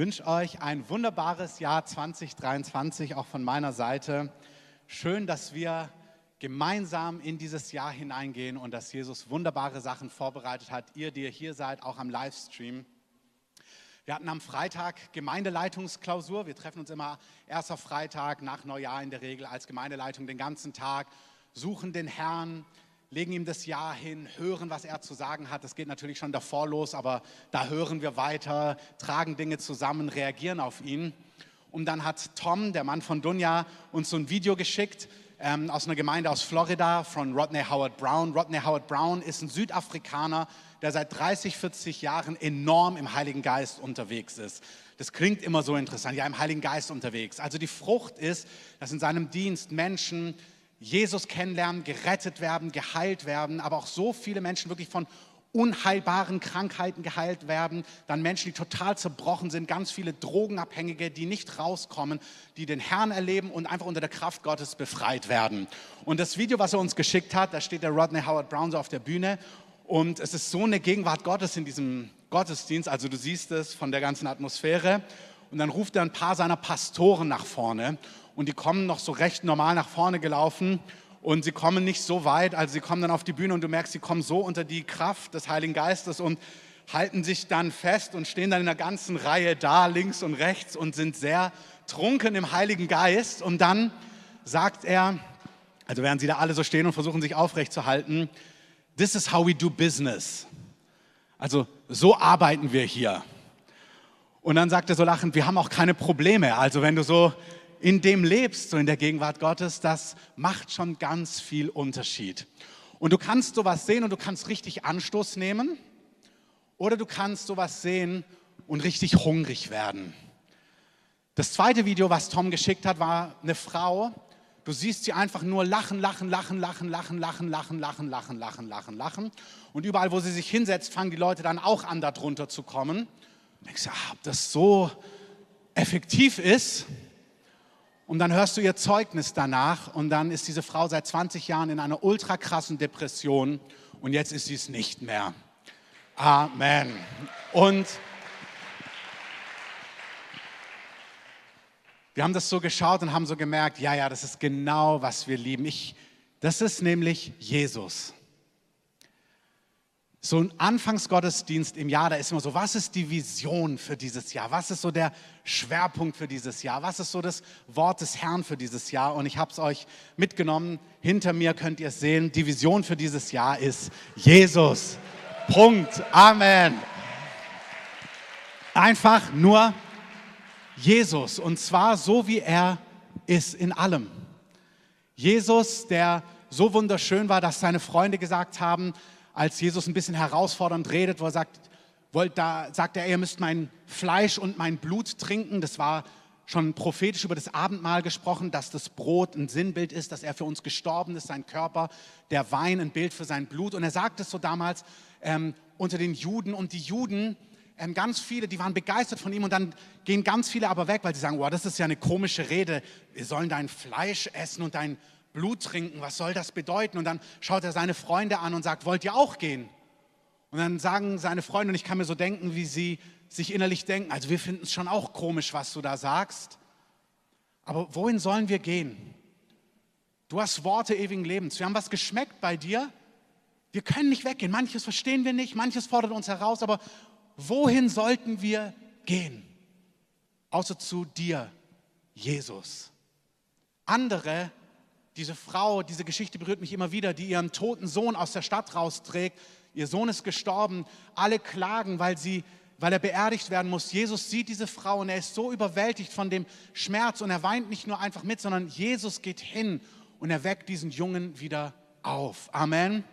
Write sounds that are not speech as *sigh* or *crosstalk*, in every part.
wünsche euch ein wunderbares Jahr 2023, auch von meiner Seite. Schön, dass wir gemeinsam in dieses Jahr hineingehen und dass Jesus wunderbare Sachen vorbereitet hat. Ihr, die ihr hier seid, auch am Livestream. Wir hatten am Freitag Gemeindeleitungsklausur. Wir treffen uns immer erster Freitag nach Neujahr in der Regel als Gemeindeleitung den ganzen Tag, suchen den Herrn, legen ihm das Jahr hin, hören, was er zu sagen hat. Das geht natürlich schon davor los, aber da hören wir weiter, tragen Dinge zusammen, reagieren auf ihn. Und dann hat Tom, der Mann von Dunja, uns so ein Video geschickt ähm, aus einer Gemeinde aus Florida von Rodney Howard Brown. Rodney Howard Brown ist ein Südafrikaner, der seit 30, 40 Jahren enorm im Heiligen Geist unterwegs ist. Das klingt immer so interessant, ja, im Heiligen Geist unterwegs. Also die Frucht ist, dass in seinem Dienst Menschen Jesus kennenlernen, gerettet werden, geheilt werden, aber auch so viele Menschen wirklich von unheilbaren Krankheiten geheilt werden, dann Menschen, die total zerbrochen sind, ganz viele Drogenabhängige, die nicht rauskommen, die den Herrn erleben und einfach unter der Kraft Gottes befreit werden. Und das Video, was er uns geschickt hat, da steht der Rodney Howard Brown so auf der Bühne. Und es ist so eine Gegenwart Gottes in diesem Gottesdienst, also du siehst es von der ganzen Atmosphäre. Und dann ruft er ein paar seiner Pastoren nach vorne und die kommen noch so recht normal nach vorne gelaufen und sie kommen nicht so weit, also sie kommen dann auf die Bühne und du merkst, sie kommen so unter die Kraft des Heiligen Geistes und halten sich dann fest und stehen dann in der ganzen Reihe da, links und rechts und sind sehr trunken im Heiligen Geist und dann sagt er, also während sie da alle so stehen und versuchen sich aufrecht zu halten, this is how we do business. Also so arbeiten wir hier. Und dann sagt er so lachend, wir haben auch keine Probleme. Also wenn du so in dem lebst, so in der Gegenwart Gottes, das macht schon ganz viel Unterschied. Und du kannst sowas sehen und du kannst richtig Anstoß nehmen oder du kannst sowas sehen und richtig hungrig werden. Das zweite Video, was Tom geschickt hat, war eine Frau. Du siehst sie einfach nur lachen, lachen, lachen, lachen, lachen, lachen, lachen, lachen, lachen, lachen, lachen, lachen. Und überall, wo sie sich hinsetzt, fangen die Leute dann auch an, darunter zu kommen. Und denkst, ah, ob das so effektiv ist, und dann hörst du ihr Zeugnis danach und dann ist diese Frau seit 20 Jahren in einer ultra krassen Depression und jetzt ist sie es nicht mehr. Amen. Und wir haben das so geschaut und haben so gemerkt, ja, ja, das ist genau, was wir lieben. Ich, das ist nämlich Jesus so ein Anfangsgottesdienst im Jahr, da ist immer so, was ist die Vision für dieses Jahr? Was ist so der Schwerpunkt für dieses Jahr? Was ist so das Wort des Herrn für dieses Jahr? Und ich habe es euch mitgenommen. Hinter mir könnt ihr es sehen. Die Vision für dieses Jahr ist Jesus. Punkt. Amen. Einfach nur Jesus. Und zwar so, wie er ist in allem. Jesus, der so wunderschön war, dass seine Freunde gesagt haben, als Jesus ein bisschen herausfordernd redet, wo er sagt, wollt, da sagt er, ihr müsst mein Fleisch und mein Blut trinken. Das war schon prophetisch über das Abendmahl gesprochen, dass das Brot ein Sinnbild ist, dass er für uns gestorben ist, sein Körper, der Wein ein Bild für sein Blut. Und er sagt es so damals ähm, unter den Juden und die Juden, ähm, ganz viele, die waren begeistert von ihm und dann gehen ganz viele aber weg, weil sie sagen, wow, das ist ja eine komische Rede. Wir sollen dein Fleisch essen und dein Blut trinken, was soll das bedeuten? Und dann schaut er seine Freunde an und sagt, wollt ihr auch gehen? Und dann sagen seine Freunde, und ich kann mir so denken, wie sie sich innerlich denken, also wir finden es schon auch komisch, was du da sagst. Aber wohin sollen wir gehen? Du hast Worte ewigen Lebens. Wir haben was geschmeckt bei dir. Wir können nicht weggehen. Manches verstehen wir nicht, manches fordert uns heraus, aber wohin sollten wir gehen? Außer zu dir, Jesus. Andere diese Frau, diese Geschichte berührt mich immer wieder, die ihren toten Sohn aus der Stadt rausträgt. Ihr Sohn ist gestorben. Alle klagen, weil, sie, weil er beerdigt werden muss. Jesus sieht diese Frau und er ist so überwältigt von dem Schmerz und er weint nicht nur einfach mit, sondern Jesus geht hin und er weckt diesen Jungen wieder auf. Amen.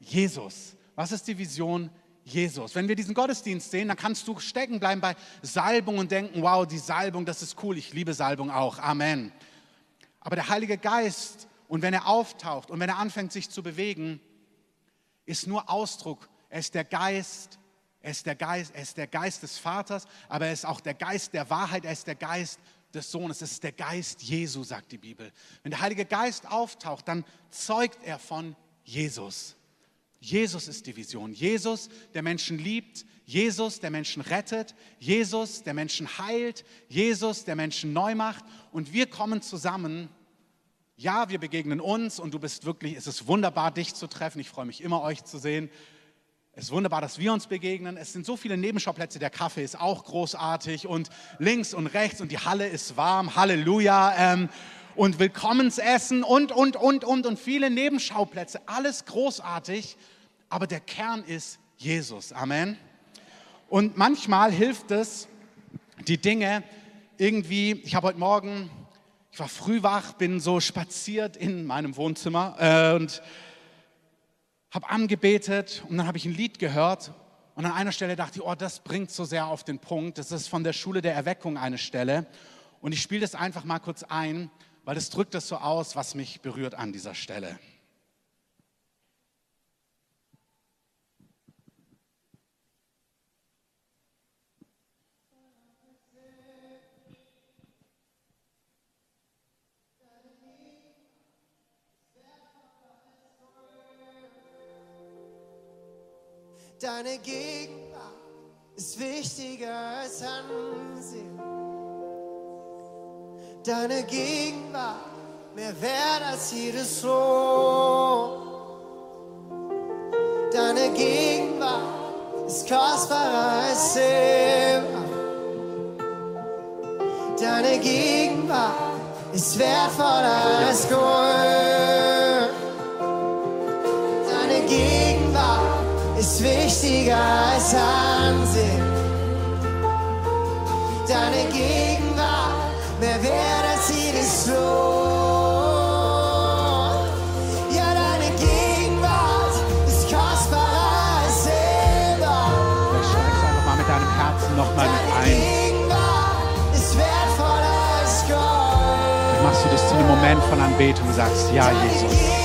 Jesus. Was ist die Vision Jesus. Wenn wir diesen Gottesdienst sehen, dann kannst du stecken bleiben bei Salbung und denken, wow, die Salbung, das ist cool, ich liebe Salbung auch. Amen. Aber der Heilige Geist, und wenn er auftaucht und wenn er anfängt sich zu bewegen, ist nur Ausdruck. Er ist der Geist, er ist der Geist, er ist der Geist des Vaters, aber er ist auch der Geist der Wahrheit, er ist der Geist des Sohnes, es ist der Geist Jesu, sagt die Bibel. Wenn der Heilige Geist auftaucht, dann zeugt er von Jesus. Jesus ist die Vision. Jesus, der Menschen liebt, Jesus, der Menschen rettet, Jesus, der Menschen heilt, Jesus, der Menschen neu macht. Und wir kommen zusammen. Ja, wir begegnen uns und du bist wirklich, es ist wunderbar, dich zu treffen. Ich freue mich immer, euch zu sehen. Es ist wunderbar, dass wir uns begegnen. Es sind so viele Nebenschauplätze. Der Kaffee ist auch großartig und links und rechts und die Halle ist warm. Halleluja. Ähm, und Willkommensessen und, und, und, und und viele Nebenschauplätze. Alles großartig. Aber der Kern ist Jesus. Amen. Und manchmal hilft es, die Dinge irgendwie, ich habe heute Morgen, ich war früh wach, bin so spaziert in meinem Wohnzimmer äh, und habe angebetet und dann habe ich ein Lied gehört und an einer Stelle dachte ich, oh, das bringt so sehr auf den Punkt. Das ist von der Schule der Erweckung eine Stelle. Und ich spiele das einfach mal kurz ein, weil es drückt das so aus, was mich berührt an dieser Stelle. Deine Gegenwart ist wichtiger als Ansehen. Deine Gegenwart mehr wert als jedes Lohn. Deine Gegenwart ist kostbarer als Silber. Deine Gegenwart ist wertvoller als Gold. Wichtiger als Ansehen. Deine Gegenwart mehr wert als jedes Lohn. Ja, deine Gegenwart ist kostbarer als Silber. Vielleicht steigst du einfach mal mit deinem Herzen nochmal mit Deine ein. Gegenwart ist wertvoller als Gold. Dann machst du das zu einem Moment von Anbetung und sagst, ja, Jesus.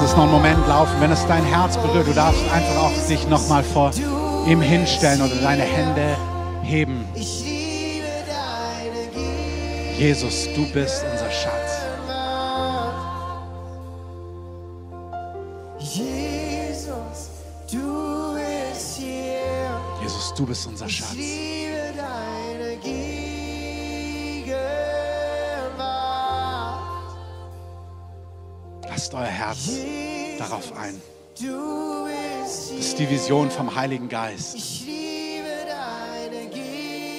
Lassen es noch einen Moment laufen. Wenn es dein Herz berührt, du darfst einfach auch dich nochmal vor ihm hinstellen oder deine Hände heben. Jesus, du bist Lasst euer Herz darauf ein. Das ist die Vision vom Heiligen Geist.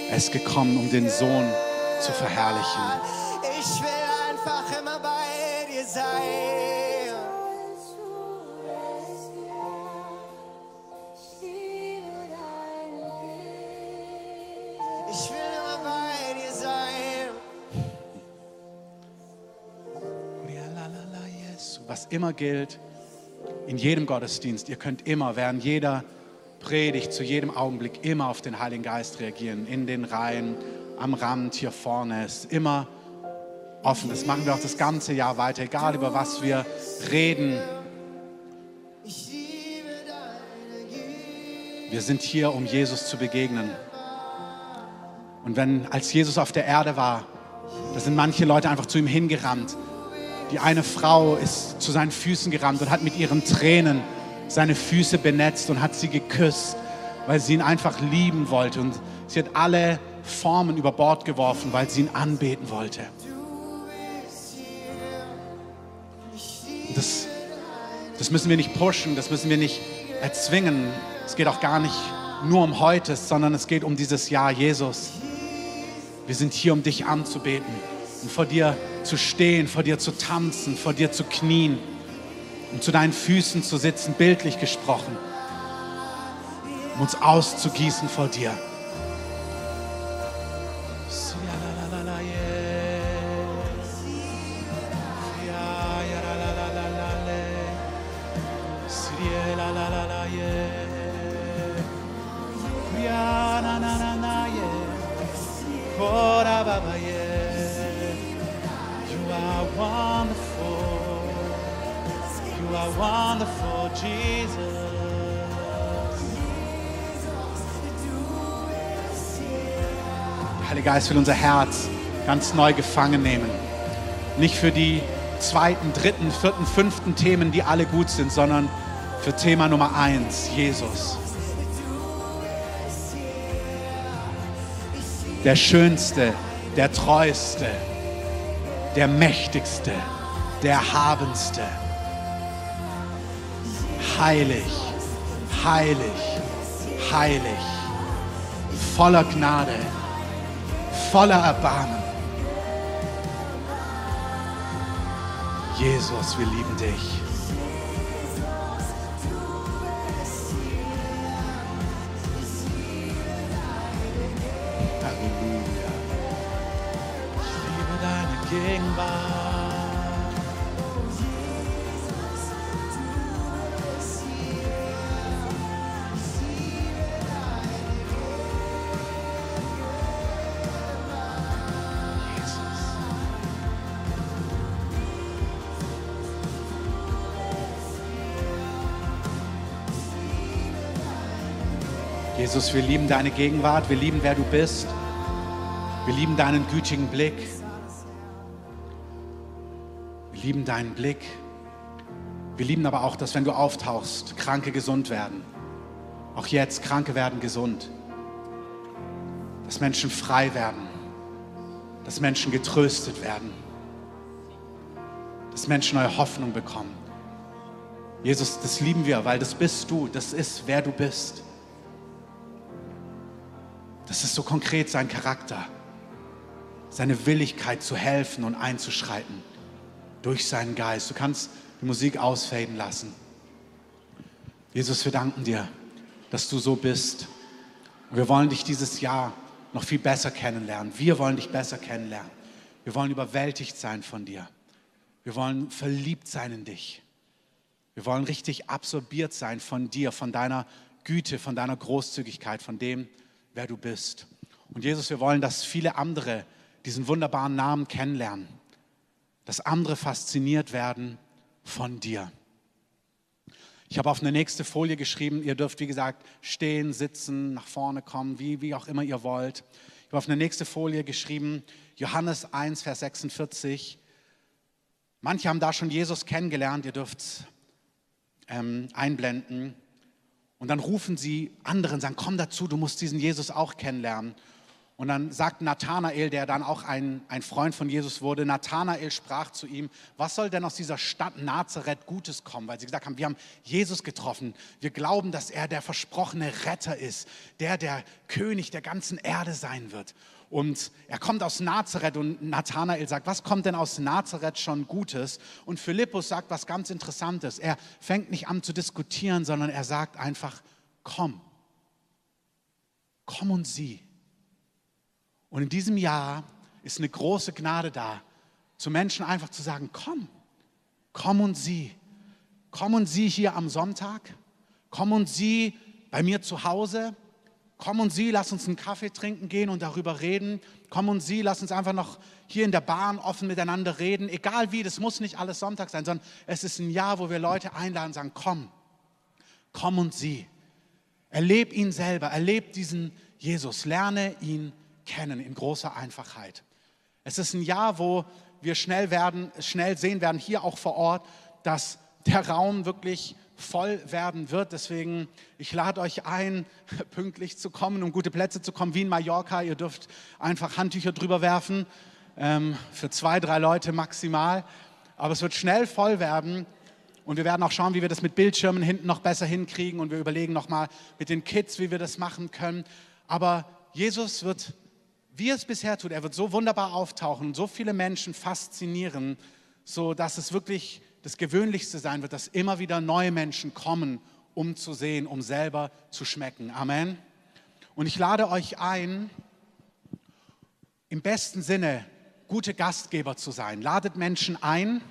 Er ist gekommen, um den Sohn zu verherrlichen. Immer gilt, in jedem Gottesdienst, ihr könnt immer während jeder Predigt, zu jedem Augenblick immer auf den Heiligen Geist reagieren. In den Reihen, am Rand, hier vorne. Ist immer offen. Das machen wir auch das ganze Jahr weiter, egal über was wir reden. Wir sind hier, um Jesus zu begegnen. Und wenn, als Jesus auf der Erde war, da sind manche Leute einfach zu ihm hingerannt. Die eine Frau ist zu seinen Füßen gerannt und hat mit ihren Tränen seine Füße benetzt und hat sie geküsst, weil sie ihn einfach lieben wollte. Und sie hat alle Formen über Bord geworfen, weil sie ihn anbeten wollte. Das, das müssen wir nicht pushen, das müssen wir nicht erzwingen. Es geht auch gar nicht nur um heute, sondern es geht um dieses Jahr Jesus. Wir sind hier, um dich anzubeten und vor dir zu stehen, vor dir zu tanzen, vor dir zu knien und zu deinen Füßen zu sitzen, bildlich gesprochen, um uns auszugießen vor dir. Der Geist will unser Herz ganz neu gefangen nehmen. Nicht für die zweiten, dritten, vierten, fünften Themen, die alle gut sind, sondern für Thema Nummer eins, Jesus. Der Schönste, der Treueste, der Mächtigste, der Habendste. Heilig, heilig, heilig, voller Gnade, voller Erbarmen. Jesus, wir lieben dich. Jesus, wir lieben deine Gegenwart, wir lieben, wer du bist. Wir lieben deinen gütigen Blick. Wir lieben deinen Blick. Wir lieben aber auch, dass wenn du auftauchst, Kranke gesund werden. Auch jetzt, Kranke werden gesund. Dass Menschen frei werden. Dass Menschen getröstet werden. Dass Menschen neue Hoffnung bekommen. Jesus, das lieben wir, weil das bist du. Das ist, wer du bist. Das ist so konkret sein Charakter, seine Willigkeit zu helfen und einzuschreiten durch seinen Geist. Du kannst die Musik ausfaden lassen. Jesus, wir danken dir, dass du so bist. Wir wollen dich dieses Jahr noch viel besser kennenlernen. Wir wollen dich besser kennenlernen. Wir wollen überwältigt sein von dir. Wir wollen verliebt sein in dich. Wir wollen richtig absorbiert sein von dir, von deiner Güte, von deiner Großzügigkeit, von dem, wer du bist. Und Jesus, wir wollen, dass viele andere diesen wunderbaren Namen kennenlernen, dass andere fasziniert werden von dir. Ich habe auf eine nächste Folie geschrieben, ihr dürft, wie gesagt, stehen, sitzen, nach vorne kommen, wie, wie auch immer ihr wollt. Ich habe auf eine nächste Folie geschrieben, Johannes 1, Vers 46. Manche haben da schon Jesus kennengelernt, ihr dürft ähm, einblenden. Und dann rufen sie anderen, sagen, komm dazu, du musst diesen Jesus auch kennenlernen. Und dann sagt Nathanael, der dann auch ein, ein Freund von Jesus wurde, Nathanael sprach zu ihm, was soll denn aus dieser Stadt Nazareth Gutes kommen? Weil sie gesagt haben, wir haben Jesus getroffen. Wir glauben, dass er der versprochene Retter ist, der der König der ganzen Erde sein wird. Und er kommt aus Nazareth und Nathanael sagt, was kommt denn aus Nazareth schon Gutes? Und Philippus sagt was ganz Interessantes. Er fängt nicht an zu diskutieren, sondern er sagt einfach, komm, komm und sieh. Und in diesem Jahr ist eine große Gnade da, zu Menschen einfach zu sagen, komm, komm und sieh. Komm und sieh hier am Sonntag. Komm und sieh bei mir zu Hause. Komm und sieh, lass uns einen Kaffee trinken gehen und darüber reden. Komm und sieh, lass uns einfach noch hier in der Bahn offen miteinander reden. Egal wie, das muss nicht alles Sonntag sein, sondern es ist ein Jahr, wo wir Leute einladen und sagen, komm, komm und sieh. Erleb ihn selber, erleb diesen Jesus, lerne ihn kennen in großer Einfachheit. Es ist ein Jahr, wo wir schnell, werden, schnell sehen werden, hier auch vor Ort, dass der Raum wirklich voll werden wird. Deswegen, ich lade euch ein, *laughs* pünktlich zu kommen, um gute Plätze zu kommen, wie in Mallorca. Ihr dürft einfach Handtücher drüber werfen, ähm, für zwei, drei Leute maximal. Aber es wird schnell voll werden. Und wir werden auch schauen, wie wir das mit Bildschirmen hinten noch besser hinkriegen. Und wir überlegen nochmal mit den Kids, wie wir das machen können. Aber Jesus wird, wie er es bisher tut, er wird so wunderbar auftauchen, so viele Menschen faszinieren, so dass es wirklich das Gewöhnlichste sein wird, dass immer wieder neue Menschen kommen, um zu sehen, um selber zu schmecken. Amen. Und ich lade euch ein, im besten Sinne gute Gastgeber zu sein. Ladet Menschen ein,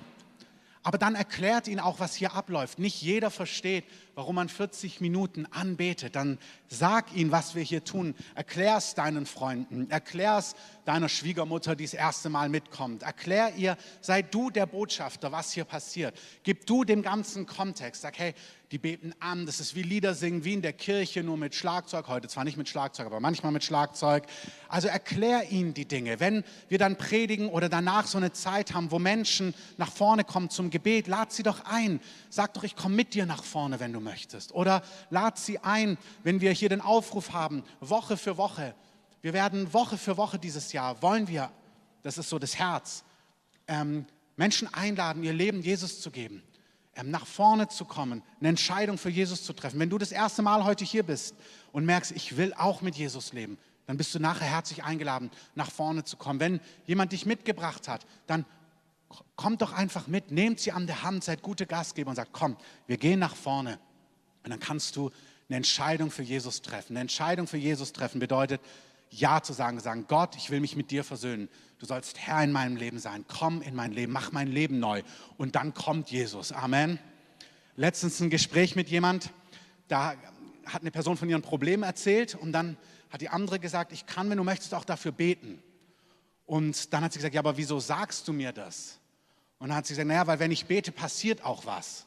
aber dann erklärt ihnen auch, was hier abläuft. Nicht jeder versteht, warum man 40 Minuten anbetet. Dann sag ihnen, was wir hier tun. Erklär es deinen Freunden, erklär es deiner Schwiegermutter, die das erste Mal mitkommt. Erklär ihr, sei du der Botschafter, was hier passiert. Gib du dem ganzen Kontext. Sag, hey, die beten an, das ist wie Lieder singen, wie in der Kirche, nur mit Schlagzeug. Heute zwar nicht mit Schlagzeug, aber manchmal mit Schlagzeug. Also erklär ihnen die Dinge. Wenn wir dann predigen oder danach so eine Zeit haben, wo Menschen nach vorne kommen zum Gebet, lad sie doch ein. Sag doch, ich komme mit dir nach vorne, wenn du möchtest. Oder lad sie ein, wenn wir hier den Aufruf haben, Woche für Woche. Wir werden Woche für Woche dieses Jahr, wollen wir, das ist so das Herz, ähm, Menschen einladen, ihr Leben Jesus zu geben nach vorne zu kommen, eine Entscheidung für Jesus zu treffen. Wenn du das erste Mal heute hier bist und merkst, ich will auch mit Jesus leben, dann bist du nachher herzlich eingeladen, nach vorne zu kommen. Wenn jemand dich mitgebracht hat, dann kommt doch einfach mit, nehmt sie an der Hand, seid gute Gastgeber und sagt, komm, wir gehen nach vorne. Und dann kannst du eine Entscheidung für Jesus treffen. Eine Entscheidung für Jesus treffen bedeutet, Ja zu sagen, sagen, Gott, ich will mich mit dir versöhnen. Du sollst Herr in meinem Leben sein. Komm in mein Leben, mach mein Leben neu. Und dann kommt Jesus. Amen. Letztens ein Gespräch mit jemand, da hat eine Person von ihren Problemen erzählt und dann hat die andere gesagt, ich kann, wenn du möchtest, auch dafür beten. Und dann hat sie gesagt, ja, aber wieso sagst du mir das? Und dann hat sie gesagt, naja, weil wenn ich bete, passiert auch was.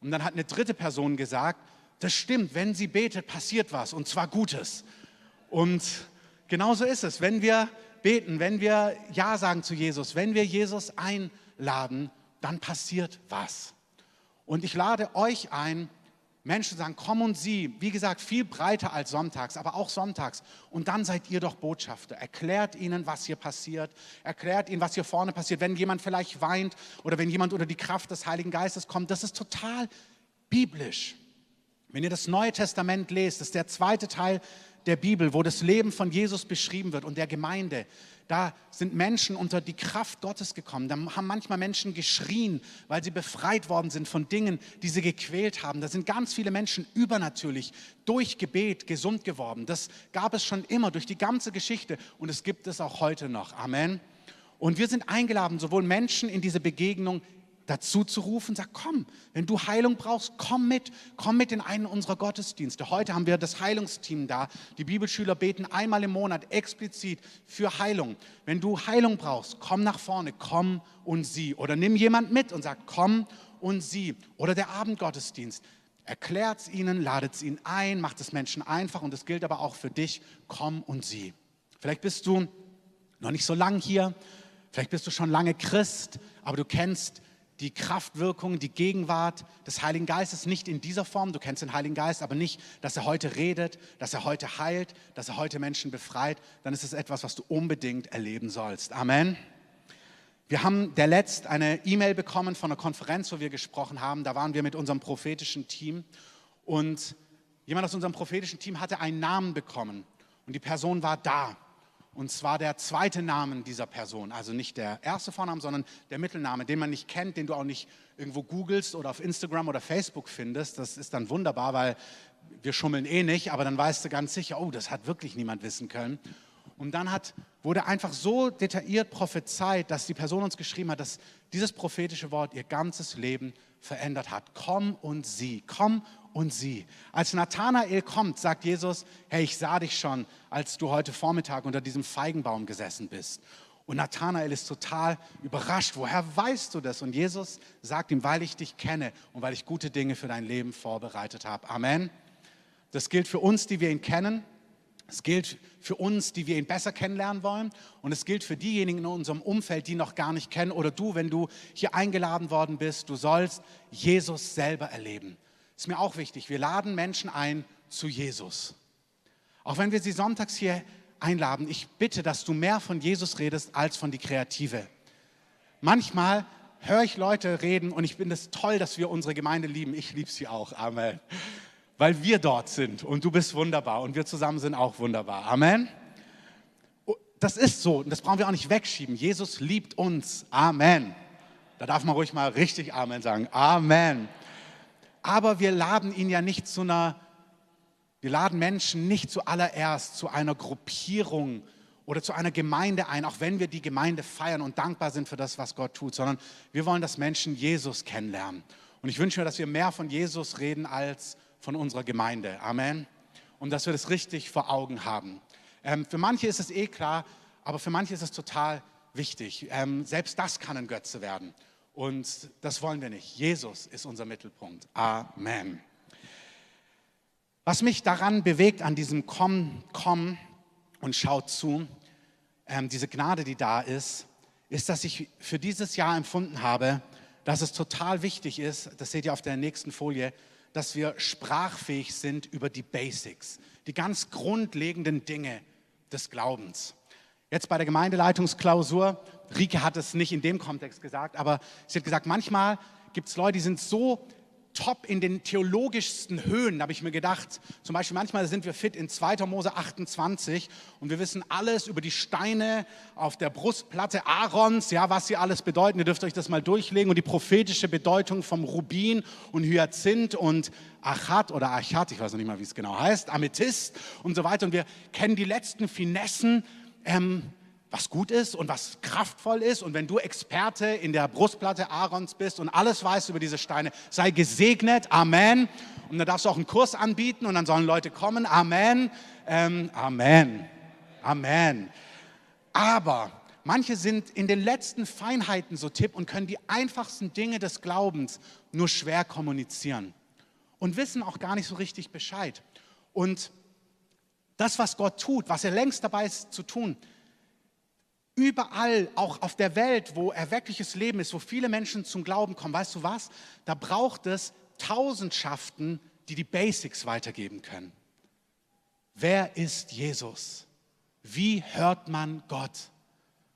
Und dann hat eine dritte Person gesagt, das stimmt, wenn sie betet, passiert was und zwar Gutes. Und genauso ist es, wenn wir beten, wenn wir Ja sagen zu Jesus, wenn wir Jesus einladen, dann passiert was. Und ich lade euch ein, Menschen sagen, komm und sieh, wie gesagt, viel breiter als sonntags, aber auch sonntags. Und dann seid ihr doch Botschafter. Erklärt ihnen, was hier passiert. Erklärt ihnen, was hier vorne passiert. Wenn jemand vielleicht weint oder wenn jemand unter die Kraft des Heiligen Geistes kommt, das ist total biblisch. Wenn ihr das Neue Testament lest, ist der zweite Teil der Bibel, wo das Leben von Jesus beschrieben wird und der Gemeinde. Da sind Menschen unter die Kraft Gottes gekommen. Da haben manchmal Menschen geschrien, weil sie befreit worden sind von Dingen, die sie gequält haben. Da sind ganz viele Menschen übernatürlich durch Gebet gesund geworden. Das gab es schon immer durch die ganze Geschichte und es gibt es auch heute noch. Amen. Und wir sind eingeladen, sowohl Menschen in diese Begegnung dazu zu rufen, sag, komm, wenn du Heilung brauchst, komm mit, komm mit in einen unserer Gottesdienste. Heute haben wir das Heilungsteam da. Die Bibelschüler beten einmal im Monat explizit für Heilung. Wenn du Heilung brauchst, komm nach vorne, komm und sieh. Oder nimm jemand mit und sag, komm und sieh. Oder der Abendgottesdienst. Erklärt es ihnen, ladet es ihnen ein, macht es Menschen einfach und es gilt aber auch für dich, komm und sieh. Vielleicht bist du noch nicht so lang hier, vielleicht bist du schon lange Christ, aber du kennst die Kraftwirkung, die Gegenwart des Heiligen Geistes nicht in dieser Form. Du kennst den Heiligen Geist, aber nicht, dass er heute redet, dass er heute heilt, dass er heute Menschen befreit. Dann ist es etwas, was du unbedingt erleben sollst. Amen. Wir haben der letzt eine E-Mail bekommen von einer Konferenz, wo wir gesprochen haben. Da waren wir mit unserem prophetischen Team und jemand aus unserem prophetischen Team hatte einen Namen bekommen und die Person war da. Und zwar der zweite Name dieser Person, also nicht der erste Vorname, sondern der Mittelname, den man nicht kennt, den du auch nicht irgendwo googelst oder auf Instagram oder Facebook findest. Das ist dann wunderbar, weil wir schummeln eh nicht, aber dann weißt du ganz sicher, oh, das hat wirklich niemand wissen können. Und dann hat, wurde einfach so detailliert prophezeit, dass die Person uns geschrieben hat, dass dieses prophetische Wort ihr ganzes Leben verändert hat. Komm und sieh, komm und sieh. Als Nathanael kommt, sagt Jesus, hey, ich sah dich schon, als du heute Vormittag unter diesem Feigenbaum gesessen bist. Und Nathanael ist total überrascht. Woher weißt du das? Und Jesus sagt ihm, weil ich dich kenne und weil ich gute Dinge für dein Leben vorbereitet habe. Amen. Das gilt für uns, die wir ihn kennen. Es gilt für uns, die wir ihn besser kennenlernen wollen. Und es gilt für diejenigen in unserem Umfeld, die ihn noch gar nicht kennen. Oder du, wenn du hier eingeladen worden bist, du sollst Jesus selber erleben ist mir auch wichtig. Wir laden Menschen ein zu Jesus. Auch wenn wir sie sonntags hier einladen, ich bitte, dass du mehr von Jesus redest als von die Kreative. Manchmal höre ich Leute reden und ich finde es toll, dass wir unsere Gemeinde lieben. Ich liebe sie auch. Amen. Weil wir dort sind und du bist wunderbar und wir zusammen sind auch wunderbar. Amen. Das ist so und das brauchen wir auch nicht wegschieben. Jesus liebt uns. Amen. Da darf man ruhig mal richtig Amen sagen. Amen. Aber wir laden ihn ja nicht zu einer, wir laden Menschen nicht zuallererst zu einer Gruppierung oder zu einer Gemeinde ein, auch wenn wir die Gemeinde feiern und dankbar sind für das, was Gott tut, sondern wir wollen, dass Menschen Jesus kennenlernen. Und ich wünsche mir, dass wir mehr von Jesus reden als von unserer Gemeinde. Amen. Und dass wir das richtig vor Augen haben. Ähm, für manche ist es eh klar, aber für manche ist es total wichtig. Ähm, selbst das kann ein Götze werden. Und das wollen wir nicht. Jesus ist unser Mittelpunkt. Amen. Was mich daran bewegt, an diesem Komm, komm und schau zu, ähm, diese Gnade, die da ist, ist, dass ich für dieses Jahr empfunden habe, dass es total wichtig ist, das seht ihr auf der nächsten Folie, dass wir sprachfähig sind über die Basics, die ganz grundlegenden Dinge des Glaubens. Jetzt bei der Gemeindeleitungsklausur, Rike hat es nicht in dem Kontext gesagt, aber sie hat gesagt, manchmal gibt es Leute, die sind so top in den theologischsten Höhen, habe ich mir gedacht. Zum Beispiel manchmal sind wir fit in 2. Mose 28 und wir wissen alles über die Steine auf der Brustplatte Aarons, ja, was sie alles bedeuten. Ihr dürft euch das mal durchlegen und die prophetische Bedeutung vom Rubin und Hyazinth und Achat oder Achat, ich weiß noch nicht mal, wie es genau heißt, Amethyst und so weiter. Und wir kennen die letzten Finessen ähm, was gut ist und was kraftvoll ist. Und wenn du Experte in der Brustplatte Aarons bist und alles weißt über diese Steine, sei gesegnet. Amen. Und dann darfst du auch einen Kurs anbieten und dann sollen Leute kommen. Amen. Ähm, Amen. Amen. Aber manche sind in den letzten Feinheiten so tipp und können die einfachsten Dinge des Glaubens nur schwer kommunizieren und wissen auch gar nicht so richtig Bescheid. Und das, was Gott tut, was er längst dabei ist zu tun, Überall, auch auf der Welt, wo erweckliches Leben ist, wo viele Menschen zum Glauben kommen, weißt du was? Da braucht es Tausendschaften, die die Basics weitergeben können. Wer ist Jesus? Wie hört man Gott?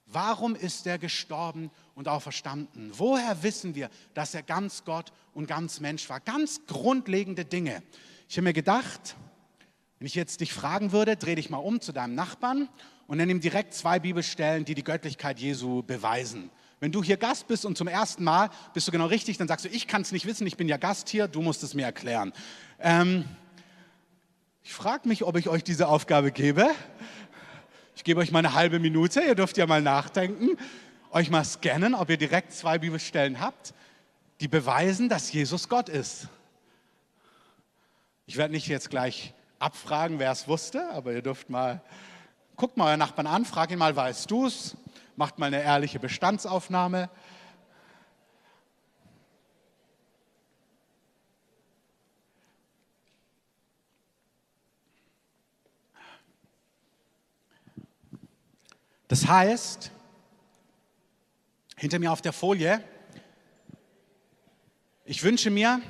Warum ist er gestorben und auferstanden? Woher wissen wir, dass er ganz Gott und ganz Mensch war? Ganz grundlegende Dinge. Ich habe mir gedacht, wenn ich jetzt dich fragen würde, dreh dich mal um zu deinem Nachbarn und nenn ihm direkt zwei Bibelstellen, die die Göttlichkeit Jesu beweisen. Wenn du hier Gast bist und zum ersten Mal bist du genau richtig, dann sagst du, ich kann es nicht wissen, ich bin ja Gast hier, du musst es mir erklären. Ähm, ich frage mich, ob ich euch diese Aufgabe gebe. Ich gebe euch mal eine halbe Minute, ihr dürft ja mal nachdenken, euch mal scannen, ob ihr direkt zwei Bibelstellen habt, die beweisen, dass Jesus Gott ist. Ich werde nicht jetzt gleich abfragen, wer es wusste, aber ihr dürft mal Guckt mal euren Nachbarn an, fragt ihn mal, weißt du es? Macht mal eine ehrliche Bestandsaufnahme. Das heißt, hinter mir auf der Folie, ich wünsche mir,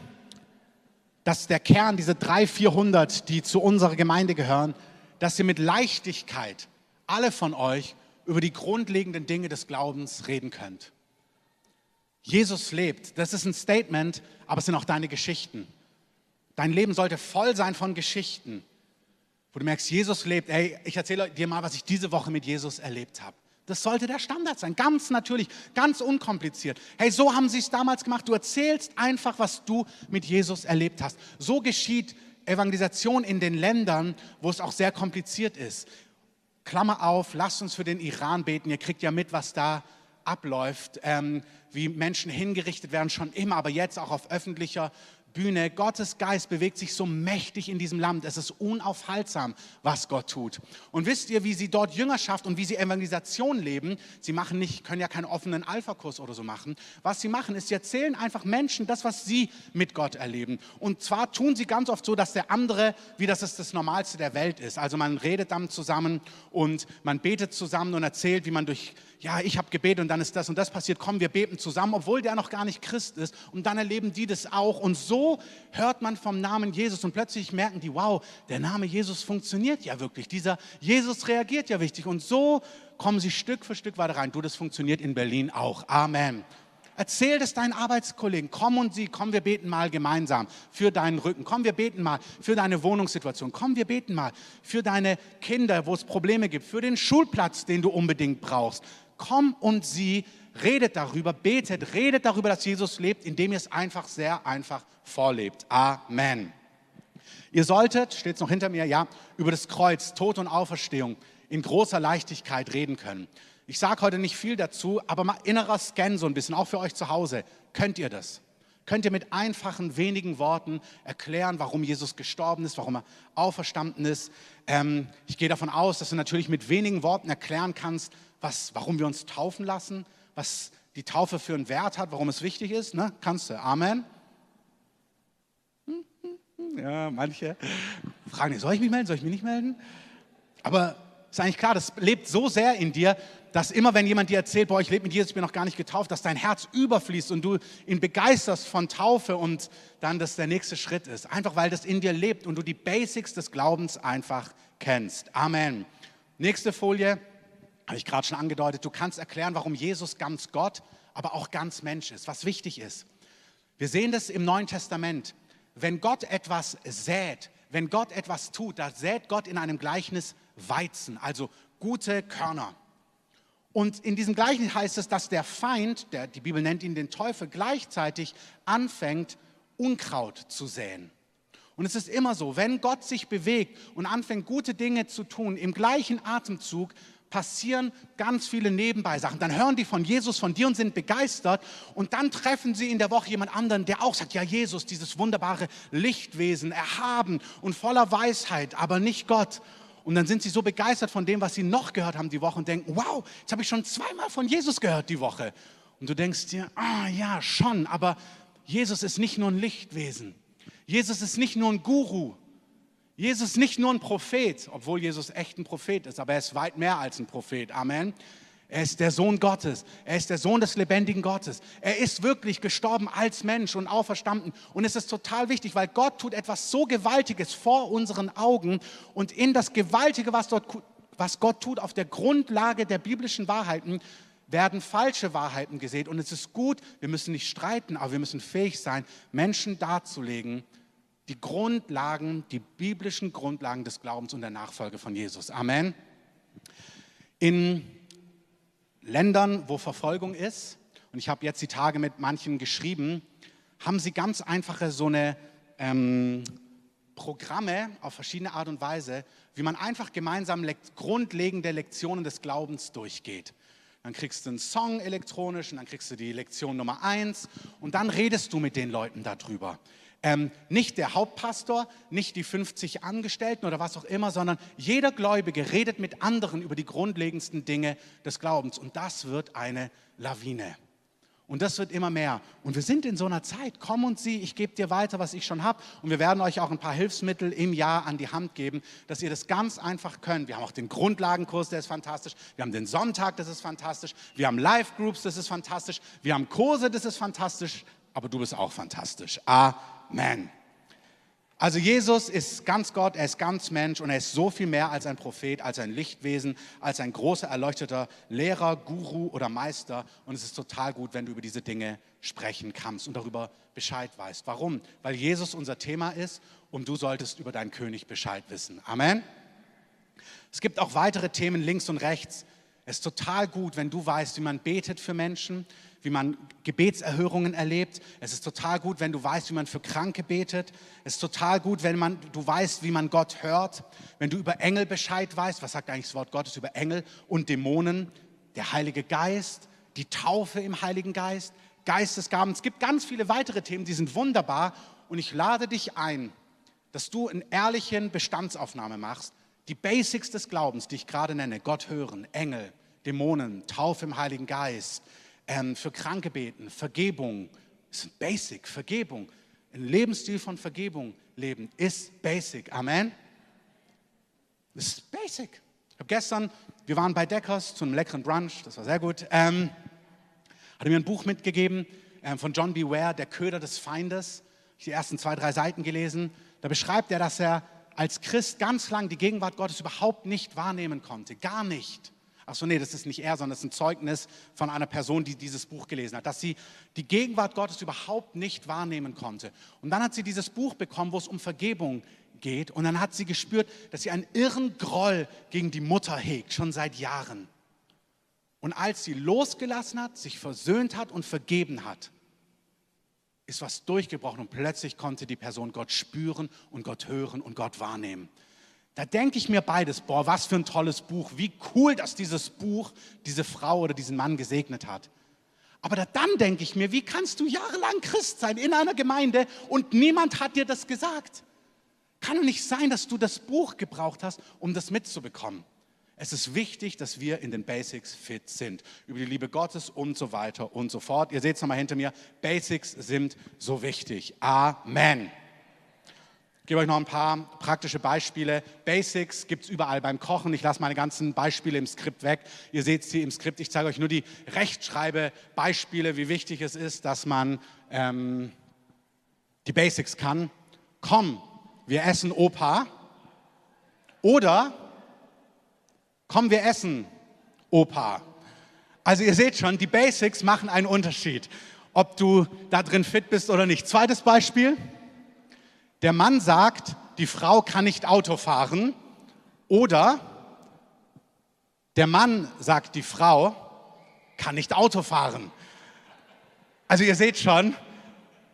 dass der Kern, diese 300, 400, die zu unserer Gemeinde gehören, dass ihr mit Leichtigkeit, alle von euch, über die grundlegenden Dinge des Glaubens reden könnt. Jesus lebt, das ist ein Statement, aber es sind auch deine Geschichten. Dein Leben sollte voll sein von Geschichten, wo du merkst, Jesus lebt. Ey, ich erzähle dir mal, was ich diese Woche mit Jesus erlebt habe. Das sollte der Standard sein, ganz natürlich, ganz unkompliziert. Hey, so haben sie es damals gemacht. Du erzählst einfach, was du mit Jesus erlebt hast. So geschieht Evangelisation in den Ländern, wo es auch sehr kompliziert ist. Klammer auf, lasst uns für den Iran beten. Ihr kriegt ja mit, was da abläuft, ähm, wie Menschen hingerichtet werden, schon immer, aber jetzt auch auf öffentlicher Bühne. Gottes Geist bewegt sich so mächtig in diesem Land. Es ist unaufhaltsam, was Gott tut. Und wisst ihr, wie sie dort Jüngerschaft und wie sie Evangelisation leben? Sie machen nicht, können ja keinen offenen Alpha-Kurs oder so machen. Was sie machen, ist, sie erzählen einfach Menschen das, was sie mit Gott erleben. Und zwar tun sie ganz oft so, dass der andere, wie das ist das Normalste der Welt ist. Also man redet dann zusammen und man betet zusammen und erzählt, wie man durch ja, ich habe gebetet und dann ist das und das passiert, komm, wir beten zusammen, obwohl der noch gar nicht Christ ist. Und dann erleben die das auch. Und so hört man vom Namen Jesus und plötzlich merken die, wow, der Name Jesus funktioniert ja wirklich. Dieser Jesus reagiert ja wichtig. Und so kommen sie Stück für Stück weiter rein. Du, das funktioniert in Berlin auch. Amen. Erzähl das deinen Arbeitskollegen. Komm und sie, komm, wir beten mal gemeinsam für deinen Rücken. Komm, wir beten mal für deine Wohnungssituation. Komm, wir beten mal für deine Kinder, wo es Probleme gibt, für den Schulplatz, den du unbedingt brauchst komm und sieh, redet darüber, betet, redet darüber, dass Jesus lebt, indem ihr es einfach sehr einfach vorlebt. Amen. Ihr solltet, steht es noch hinter mir, ja, über das Kreuz, Tod und Auferstehung in großer Leichtigkeit reden können. Ich sage heute nicht viel dazu, aber mal innerer Scan so ein bisschen, auch für euch zu Hause. Könnt ihr das? Könnt ihr mit einfachen, wenigen Worten erklären, warum Jesus gestorben ist, warum er auferstanden ist? Ähm, ich gehe davon aus, dass du natürlich mit wenigen Worten erklären kannst, was, warum wir uns taufen lassen, was die Taufe für einen Wert hat, warum es wichtig ist. Ne? Kannst du. Amen. *laughs* Ja, manche fragen, soll ich mich melden, soll ich mich nicht melden? Aber ist eigentlich klar, das lebt so sehr in dir, dass immer wenn jemand dir erzählt, boah, ich lebe mit Jesus, ich bin noch gar nicht getauft, dass dein Herz überfließt und du ihn begeisterst von Taufe und dann das der nächste Schritt ist. Einfach weil das in dir lebt und du die Basics des Glaubens einfach kennst. Amen. Nächste Folie, habe ich gerade schon angedeutet, du kannst erklären, warum Jesus ganz Gott, aber auch ganz Mensch ist, was wichtig ist. Wir sehen das im Neuen Testament. Wenn Gott etwas sät, wenn Gott etwas tut, da sät Gott in einem Gleichnis Weizen, also gute Körner. Und in diesem Gleichnis heißt es, dass der Feind, der, die Bibel nennt ihn den Teufel, gleichzeitig anfängt, Unkraut zu säen. Und es ist immer so, wenn Gott sich bewegt und anfängt, gute Dinge zu tun, im gleichen Atemzug passieren ganz viele Nebenbei-Sachen. Dann hören die von Jesus, von dir und sind begeistert. Und dann treffen sie in der Woche jemand anderen, der auch sagt, ja Jesus, dieses wunderbare Lichtwesen, erhaben und voller Weisheit, aber nicht Gott. Und dann sind sie so begeistert von dem, was sie noch gehört haben die Woche und denken, wow, jetzt habe ich schon zweimal von Jesus gehört die Woche. Und du denkst dir, ah ja, schon, aber Jesus ist nicht nur ein Lichtwesen. Jesus ist nicht nur ein Guru. Jesus ist nicht nur ein Prophet, obwohl Jesus echt ein Prophet ist, aber er ist weit mehr als ein Prophet. Amen. Er ist der Sohn Gottes. Er ist der Sohn des lebendigen Gottes. Er ist wirklich gestorben als Mensch und auferstanden. Und es ist total wichtig, weil Gott tut etwas so Gewaltiges vor unseren Augen. Und in das Gewaltige, was, dort, was Gott tut, auf der Grundlage der biblischen Wahrheiten, werden falsche Wahrheiten gesät. Und es ist gut, wir müssen nicht streiten, aber wir müssen fähig sein, Menschen darzulegen, die Grundlagen, die biblischen Grundlagen des Glaubens und der Nachfolge von Jesus. Amen. In Ländern, wo Verfolgung ist, und ich habe jetzt die Tage mit manchen geschrieben, haben sie ganz einfache so eine ähm, Programme auf verschiedene Art und Weise, wie man einfach gemeinsam lekt grundlegende Lektionen des Glaubens durchgeht. Dann kriegst du einen Song elektronisch und dann kriegst du die Lektion Nummer eins und dann redest du mit den Leuten darüber. Ähm, nicht der Hauptpastor, nicht die 50 Angestellten oder was auch immer, sondern jeder Gläubige redet mit anderen über die grundlegendsten Dinge des Glaubens. Und das wird eine Lawine. Und das wird immer mehr. Und wir sind in so einer Zeit. Komm und sieh, ich gebe dir weiter, was ich schon habe. Und wir werden euch auch ein paar Hilfsmittel im Jahr an die Hand geben, dass ihr das ganz einfach könnt. Wir haben auch den Grundlagenkurs, der ist fantastisch. Wir haben den Sonntag, das ist fantastisch. Wir haben Live-Groups, das ist fantastisch. Wir haben Kurse, das ist fantastisch. Aber du bist auch fantastisch. Amen. Amen. Also Jesus ist ganz Gott, er ist ganz Mensch und er ist so viel mehr als ein Prophet, als ein Lichtwesen, als ein großer erleuchteter Lehrer, Guru oder Meister. Und es ist total gut, wenn du über diese Dinge sprechen kannst und darüber Bescheid weißt. Warum? Weil Jesus unser Thema ist und du solltest über deinen König Bescheid wissen. Amen. Es gibt auch weitere Themen links und rechts. Es ist total gut, wenn du weißt, wie man betet für Menschen, wie man Gebetserhörungen erlebt. Es ist total gut, wenn du weißt, wie man für Kranke betet. Es ist total gut, wenn man, du weißt, wie man Gott hört. Wenn du über Engel Bescheid weißt. Was sagt eigentlich das Wort Gottes über Engel und Dämonen? Der Heilige Geist, die Taufe im Heiligen Geist, Geistesgaben. Es gibt ganz viele weitere Themen, die sind wunderbar. Und ich lade dich ein, dass du eine ehrliche Bestandsaufnahme machst. Die Basics des Glaubens, die ich gerade nenne, Gott hören, Engel, Dämonen, Taufe im Heiligen Geist, ähm, für Kranke beten, Vergebung, ist basic, Vergebung. Ein Lebensstil von Vergebung leben ist basic. Amen. Das ist basic. Ich habe gestern, wir waren bei Deckers zu einem leckeren Brunch, das war sehr gut. Ähm, hat mir ein Buch mitgegeben ähm, von John B. Ware, Der Köder des Feindes. Ich die ersten zwei, drei Seiten gelesen. Da beschreibt er, dass er als Christ ganz lang die Gegenwart Gottes überhaupt nicht wahrnehmen konnte. Gar nicht. Ach so, nee, das ist nicht er, sondern das ist ein Zeugnis von einer Person, die dieses Buch gelesen hat, dass sie die Gegenwart Gottes überhaupt nicht wahrnehmen konnte. Und dann hat sie dieses Buch bekommen, wo es um Vergebung geht. Und dann hat sie gespürt, dass sie einen irren Groll gegen die Mutter hegt, schon seit Jahren. Und als sie losgelassen hat, sich versöhnt hat und vergeben hat, ist was durchgebrochen und plötzlich konnte die Person Gott spüren und Gott hören und Gott wahrnehmen. Da denke ich mir beides, boah, was für ein tolles Buch, wie cool, dass dieses Buch diese Frau oder diesen Mann gesegnet hat. Aber dann denke ich mir, wie kannst du jahrelang Christ sein in einer Gemeinde und niemand hat dir das gesagt? Kann doch nicht sein, dass du das Buch gebraucht hast, um das mitzubekommen. Es ist wichtig, dass wir in den Basics fit sind. Über die Liebe Gottes und so weiter und so fort. Ihr seht es nochmal hinter mir. Basics sind so wichtig. Amen. Ich gebe euch noch ein paar praktische Beispiele. Basics gibt es überall beim Kochen. Ich lasse meine ganzen Beispiele im Skript weg. Ihr seht sie im Skript. Ich zeige euch nur die Rechtschreibe-Beispiele, wie wichtig es ist, dass man ähm, die Basics kann. Komm, wir essen Opa. Oder komm, wir essen Opa. Also ihr seht schon, die Basics machen einen Unterschied, ob du da drin fit bist oder nicht. Zweites Beispiel. Der Mann sagt, die Frau kann nicht Auto fahren. Oder der Mann sagt, die Frau kann nicht Auto fahren. Also ihr seht schon,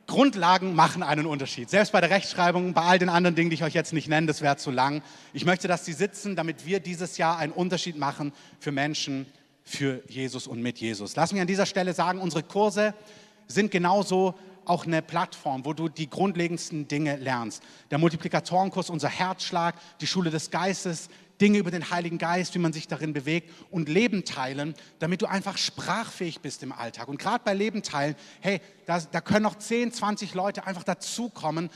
Grundlagen machen einen Unterschied. Selbst bei der Rechtschreibung, bei all den anderen Dingen, die ich euch jetzt nicht nenne, das wäre zu lang. Ich möchte, dass sie sitzen, damit wir dieses Jahr einen Unterschied machen für Menschen, für Jesus und mit Jesus. Lass mich an dieser Stelle sagen, unsere Kurse sind genauso auch eine Plattform, wo du die grundlegendsten Dinge lernst. Der Multiplikatorenkurs, unser Herzschlag, die Schule des Geistes, Dinge über den Heiligen Geist, wie man sich darin bewegt und Leben teilen, damit du einfach sprachfähig bist im Alltag. Und gerade bei Leben teilen, hey, da, da können noch 10, 20 Leute einfach dazukommen,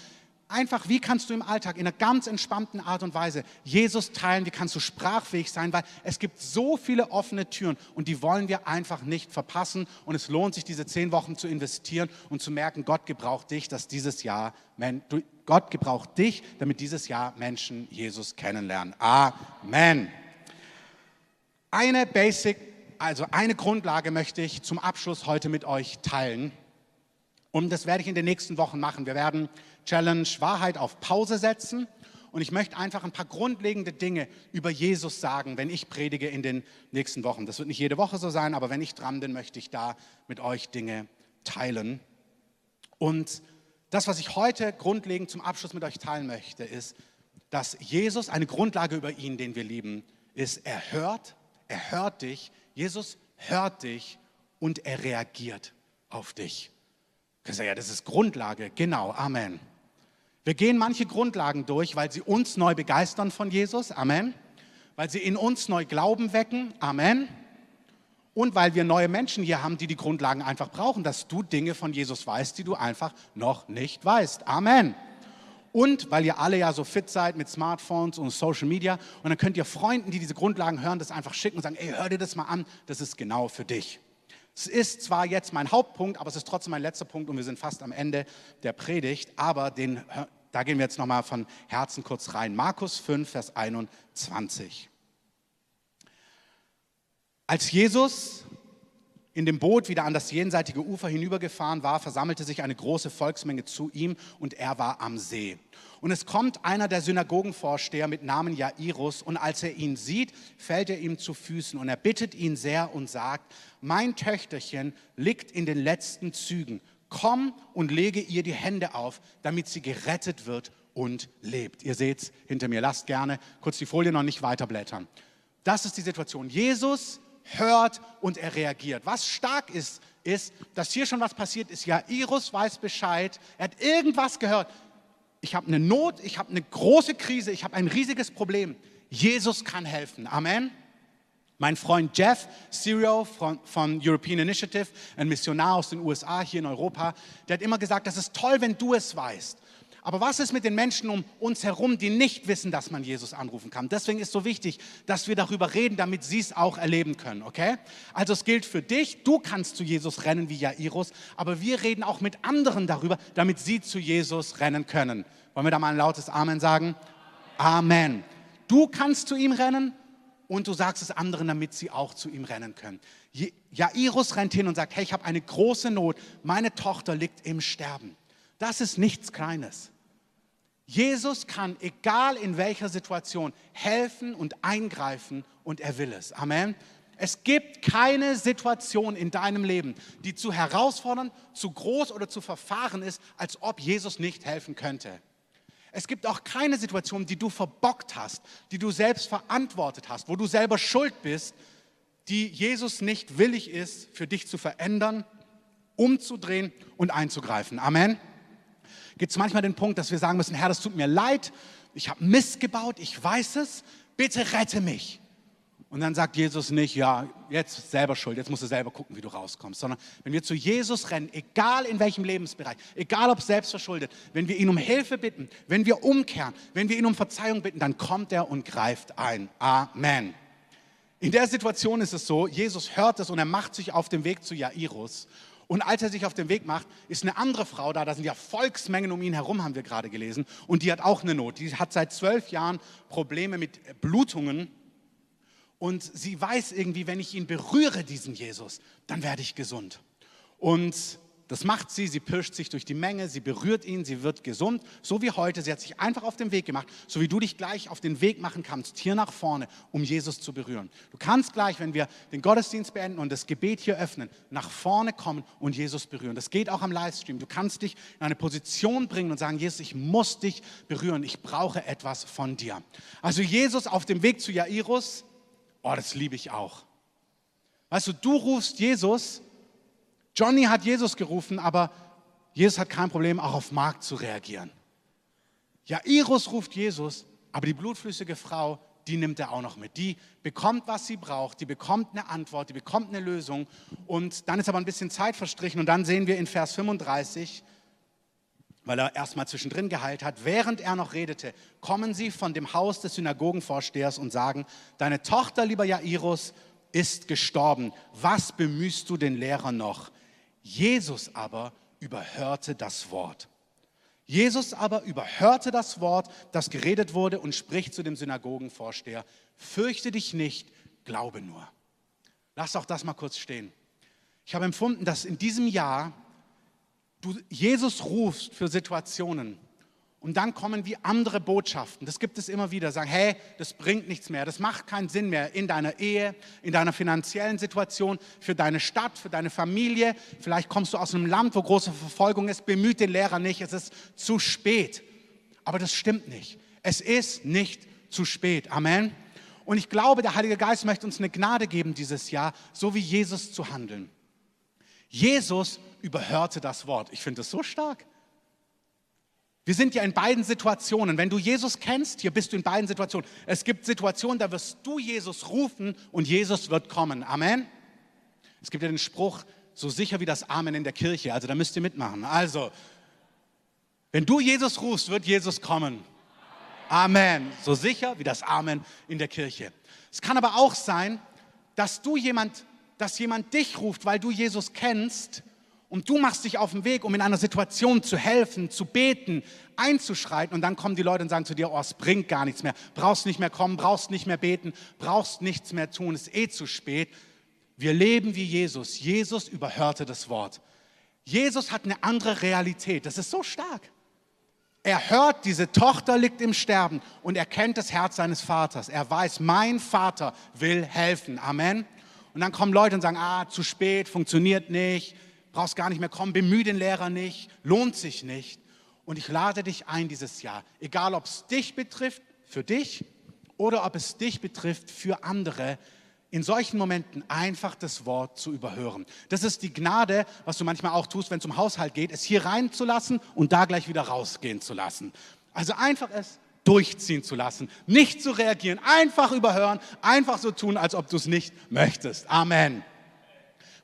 einfach, wie kannst du im Alltag in einer ganz entspannten Art und Weise Jesus teilen, wie kannst du sprachfähig sein, weil es gibt so viele offene Türen und die wollen wir einfach nicht verpassen und es lohnt sich, diese zehn Wochen zu investieren und zu merken, Gott gebraucht dich, dass dieses Jahr, Gott gebraucht dich, damit dieses Jahr Menschen Jesus kennenlernen. Amen. Eine Basic, also eine Grundlage möchte ich zum Abschluss heute mit euch teilen. Und das werde ich in den nächsten Wochen machen. Wir werden Challenge Wahrheit auf Pause setzen. Und ich möchte einfach ein paar grundlegende Dinge über Jesus sagen, wenn ich predige in den nächsten Wochen. Das wird nicht jede Woche so sein, aber wenn ich dran bin, möchte ich da mit euch Dinge teilen. Und das, was ich heute grundlegend zum Abschluss mit euch teilen möchte, ist, dass Jesus, eine Grundlage über ihn, den wir lieben, ist, er hört, er hört dich, Jesus hört dich und er reagiert auf dich. Ja, das ist Grundlage, genau, Amen. Wir gehen manche Grundlagen durch, weil sie uns neu begeistern von Jesus, Amen. Weil sie in uns neu Glauben wecken, Amen. Und weil wir neue Menschen hier haben, die die Grundlagen einfach brauchen, dass du Dinge von Jesus weißt, die du einfach noch nicht weißt, Amen. Und weil ihr alle ja so fit seid mit Smartphones und Social Media, und dann könnt ihr Freunden, die diese Grundlagen hören, das einfach schicken und sagen, ey, hör dir das mal an, das ist genau für dich. Es ist zwar jetzt mein Hauptpunkt, aber es ist trotzdem mein letzter Punkt und wir sind fast am Ende der Predigt, aber den, da gehen wir jetzt nochmal von Herzen kurz rein. Markus 5, Vers 21. Als Jesus in dem Boot wieder an das jenseitige Ufer hinübergefahren war, versammelte sich eine große Volksmenge zu ihm und er war am See. Und es kommt einer der Synagogenvorsteher mit Namen Jairus und als er ihn sieht, fällt er ihm zu Füßen und er bittet ihn sehr und sagt, mein Töchterchen liegt in den letzten Zügen, komm und lege ihr die Hände auf, damit sie gerettet wird und lebt. Ihr seht es hinter mir, lasst gerne kurz die Folie noch nicht weiterblättern. Das ist die Situation. Jesus hört und er reagiert. Was stark ist, ist, dass hier schon was passiert ist. Jairus weiß Bescheid, er hat irgendwas gehört. Ich habe eine Not, ich habe eine große Krise, ich habe ein riesiges Problem. Jesus kann helfen. Amen. Mein Freund Jeff Sirio von, von, European Initiative, ein Missionar aus den USA hier in Europa, der hat immer gesagt, das ist toll, wenn du es weißt. Aber was ist mit den Menschen um uns herum, die nicht wissen, dass man Jesus anrufen kann? Deswegen ist so wichtig, dass wir darüber reden, damit sie es auch erleben können, okay? Also es gilt für dich, du kannst zu Jesus rennen wie Jairus, aber wir reden auch mit anderen darüber, damit sie zu Jesus rennen können. Wollen wir da mal ein lautes Amen sagen? Amen. Du kannst zu ihm rennen und du sagst es anderen, damit sie auch zu ihm rennen können. Jairus rennt hin und sagt, hey, ich habe eine große Not, meine Tochter liegt im Sterben. Das ist nichts Kleines. Jesus kann, egal in welcher Situation, helfen und eingreifen und er will es. Amen. Es gibt keine Situation in deinem Leben, die zu herausfordernd, zu groß oder zu verfahren ist, als ob Jesus nicht helfen könnte. Es gibt auch keine Situation, die du verbockt hast, die du selbst verantwortet hast, wo du selber schuld bist, die Jesus nicht willig ist, für dich zu verändern umzudrehen und einzugreifen. Amen. Gibt es manchmal den Punkt, dass wir sagen müssen, Herr, das tut mir leid, ich habe Mist gebaut, ich weiß es, bitte rette mich. Und dann sagt Jesus nicht, ja, jetzt selber schuld, jetzt musst du selber gucken, wie du rauskommst, sondern wenn wir zu Jesus rennen, egal in welchem Lebensbereich, egal ob selbst verschuldet, wenn wir ihn um Hilfe bitten, wenn wir umkehren, wenn wir ihn um Verzeihung bitten, dann kommt er und greift ein. Amen. In der Situation ist es so, Jesus hört es und er macht sich auf den Weg zu Jairus. Und als er sich auf den Weg macht, ist eine andere Frau da, da sind ja Volksmengen um ihn herum, haben wir gerade gelesen, und die hat auch eine Not. Die hat seit zwölf Jahren Probleme mit Blutungen und sie weiß irgendwie, wenn ich ihn berühre, diesen Jesus, dann werde ich gesund. Und das macht sie, sie pirscht sich durch die Menge, sie berührt ihn, sie wird gesund, so wie heute. Sie hat sich einfach auf den Weg gemacht, so wie du dich gleich auf den Weg machen kannst, hier nach vorne, um Jesus zu berühren. Du kannst gleich, wenn wir den Gottesdienst beenden und das Gebet hier öffnen, nach vorne kommen und Jesus berühren. Das geht auch am Livestream. Du kannst dich in eine Position bringen und sagen, Jesus, ich muss dich berühren, ich brauche etwas von dir. Also Jesus auf dem Weg zu Jairus, Oh, das liebe ich auch. Weißt du, du rufst Jesus, Johnny hat Jesus gerufen, aber Jesus hat kein Problem, auch auf Markt zu reagieren. Jairus ruft Jesus, aber die blutflüssige Frau, die nimmt er auch noch mit. Die bekommt, was sie braucht, die bekommt eine Antwort, die bekommt eine Lösung. Und dann ist aber ein bisschen Zeit verstrichen und dann sehen wir in Vers 35, weil er erstmal zwischendrin geheilt hat. Während er noch redete, kommen sie von dem Haus des Synagogenvorstehers und sagen, deine Tochter, lieber Jairus, ist gestorben. Was bemühst du den Lehrer noch? Jesus aber überhörte das Wort. Jesus aber überhörte das Wort, das geredet wurde und spricht zu dem Synagogenvorsteher, fürchte dich nicht, glaube nur. Lass auch das mal kurz stehen. Ich habe empfunden, dass in diesem Jahr du Jesus rufst für Situationen und dann kommen wie andere Botschaften. Das gibt es immer wieder. Sagen, hey, das bringt nichts mehr, das macht keinen Sinn mehr in deiner Ehe, in deiner finanziellen Situation, für deine Stadt, für deine Familie. Vielleicht kommst du aus einem Land, wo große Verfolgung ist. Bemüht den Lehrer nicht, es ist zu spät. Aber das stimmt nicht. Es ist nicht zu spät. Amen. Und ich glaube, der Heilige Geist möchte uns eine Gnade geben dieses Jahr, so wie Jesus zu handeln. Jesus überhörte das Wort. Ich finde es so stark. Wir sind ja in beiden Situationen. Wenn du Jesus kennst, hier bist du in beiden Situationen. Es gibt Situationen, da wirst du Jesus rufen und Jesus wird kommen. Amen. Es gibt ja den Spruch, so sicher wie das Amen in der Kirche. Also da müsst ihr mitmachen. Also, wenn du Jesus rufst, wird Jesus kommen. Amen. So sicher wie das Amen in der Kirche. Es kann aber auch sein, dass du jemand, dass jemand dich ruft, weil du Jesus kennst und du machst dich auf den Weg, um in einer Situation zu helfen, zu beten, einzuschreiten. Und dann kommen die Leute und sagen zu dir, oh, es bringt gar nichts mehr. Brauchst nicht mehr kommen, brauchst nicht mehr beten, brauchst nichts mehr tun, es ist eh zu spät. Wir leben wie Jesus. Jesus überhörte das Wort. Jesus hat eine andere Realität. Das ist so stark. Er hört, diese Tochter liegt im Sterben und er kennt das Herz seines Vaters. Er weiß, mein Vater will helfen. Amen. Und dann kommen Leute und sagen, ah, zu spät, funktioniert nicht, brauchst gar nicht mehr kommen, bemühe den Lehrer nicht, lohnt sich nicht. Und ich lade dich ein dieses Jahr, egal ob es dich betrifft, für dich, oder ob es dich betrifft, für andere, in solchen Momenten einfach das Wort zu überhören. Das ist die Gnade, was du manchmal auch tust, wenn es um Haushalt geht, es hier reinzulassen und da gleich wieder rausgehen zu lassen. Also einfach es durchziehen zu lassen, nicht zu reagieren, einfach überhören, einfach so tun, als ob du es nicht möchtest. Amen.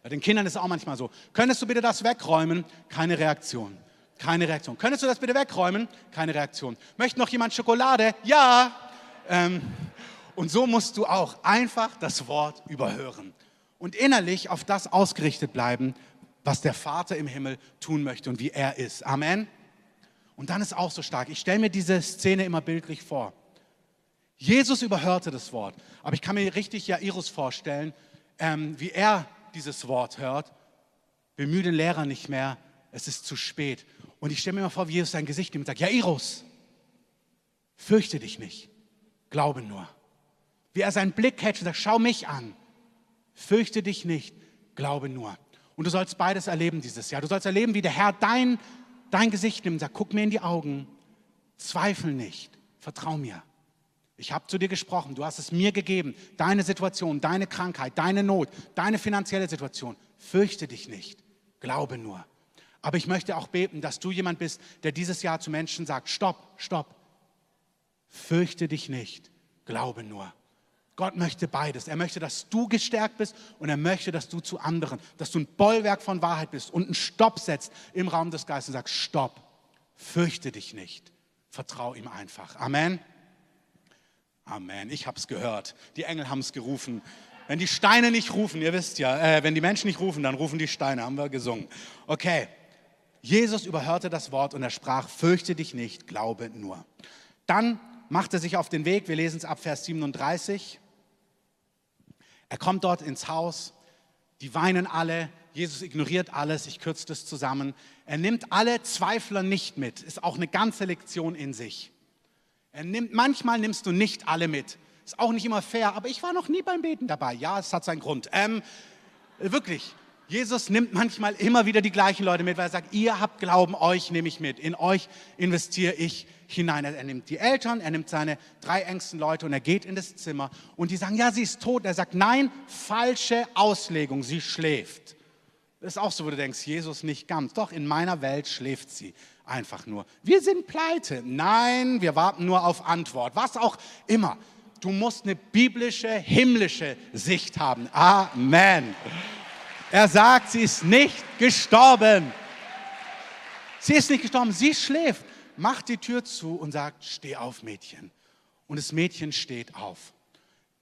Bei den Kindern ist es auch manchmal so. Könntest du bitte das wegräumen? Keine Reaktion. Keine Reaktion. Könntest du das bitte wegräumen? Keine Reaktion. Möchte noch jemand Schokolade? Ja. Ähm, und so musst du auch einfach das Wort überhören und innerlich auf das ausgerichtet bleiben, was der Vater im Himmel tun möchte und wie er ist. Amen. Und dann ist auch so stark. Ich stelle mir diese Szene immer bildlich vor. Jesus überhörte das Wort, aber ich kann mir richtig Jairus vorstellen, ähm, wie er dieses Wort hört, bemühe den Lehrer nicht mehr, es ist zu spät. Und ich stelle mir mal vor, wie Jesus sein Gesicht nimmt und sagt, Jairus, fürchte dich nicht, glaube nur. Wie er seinen Blick hält und sagt, schau mich an, fürchte dich nicht, glaube nur. Und du sollst beides erleben dieses Jahr. Du sollst erleben, wie der Herr dein, dein Gesicht nimmt und sagt, guck mir in die Augen, zweifel nicht, vertrau mir. Ich habe zu dir gesprochen, du hast es mir gegeben, deine Situation, deine Krankheit, deine Not, deine finanzielle Situation. Fürchte dich nicht, glaube nur. Aber ich möchte auch beten, dass du jemand bist, der dieses Jahr zu Menschen sagt, stopp, stopp, fürchte dich nicht, glaube nur. Gott möchte beides. Er möchte, dass du gestärkt bist und er möchte, dass du zu anderen, dass du ein Bollwerk von Wahrheit bist und einen Stopp setzt im Raum des Geistes und sagst, stopp, fürchte dich nicht, vertrau ihm einfach. Amen. Amen. Ich habe es gehört. Die Engel haben es gerufen. Wenn die Steine nicht rufen, ihr wisst ja, äh, wenn die Menschen nicht rufen, dann rufen die Steine, haben wir gesungen. Okay, Jesus überhörte das Wort und er sprach, fürchte dich nicht, glaube nur. Dann macht er sich auf den Weg, wir lesen es ab Vers 37. Er kommt dort ins Haus, die weinen alle, Jesus ignoriert alles, ich kürze das zusammen. Er nimmt alle Zweifler nicht mit, ist auch eine ganze Lektion in sich. Nimmt, manchmal nimmst du nicht alle mit. Ist auch nicht immer fair, aber ich war noch nie beim Beten dabei. Ja, es hat seinen Grund. Ähm, wirklich, Jesus nimmt manchmal immer wieder die gleichen Leute mit, weil er sagt, ihr habt Glauben, euch nehme ich mit, in euch investiere ich hinein. Er nimmt die Eltern, er nimmt seine drei engsten Leute und er geht in das Zimmer und die sagen, ja, sie ist tot. Er sagt, nein, falsche Auslegung, sie schläft. Das ist auch so, wo du denkst, Jesus nicht ganz. Doch, in meiner Welt schläft sie einfach nur. Wir sind pleite. Nein, wir warten nur auf Antwort. Was auch immer. Du musst eine biblische, himmlische Sicht haben. Amen. Er sagt, sie ist nicht gestorben. Sie ist nicht gestorben, sie schläft. Macht die Tür zu und sagt, steh auf, Mädchen. Und das Mädchen steht auf.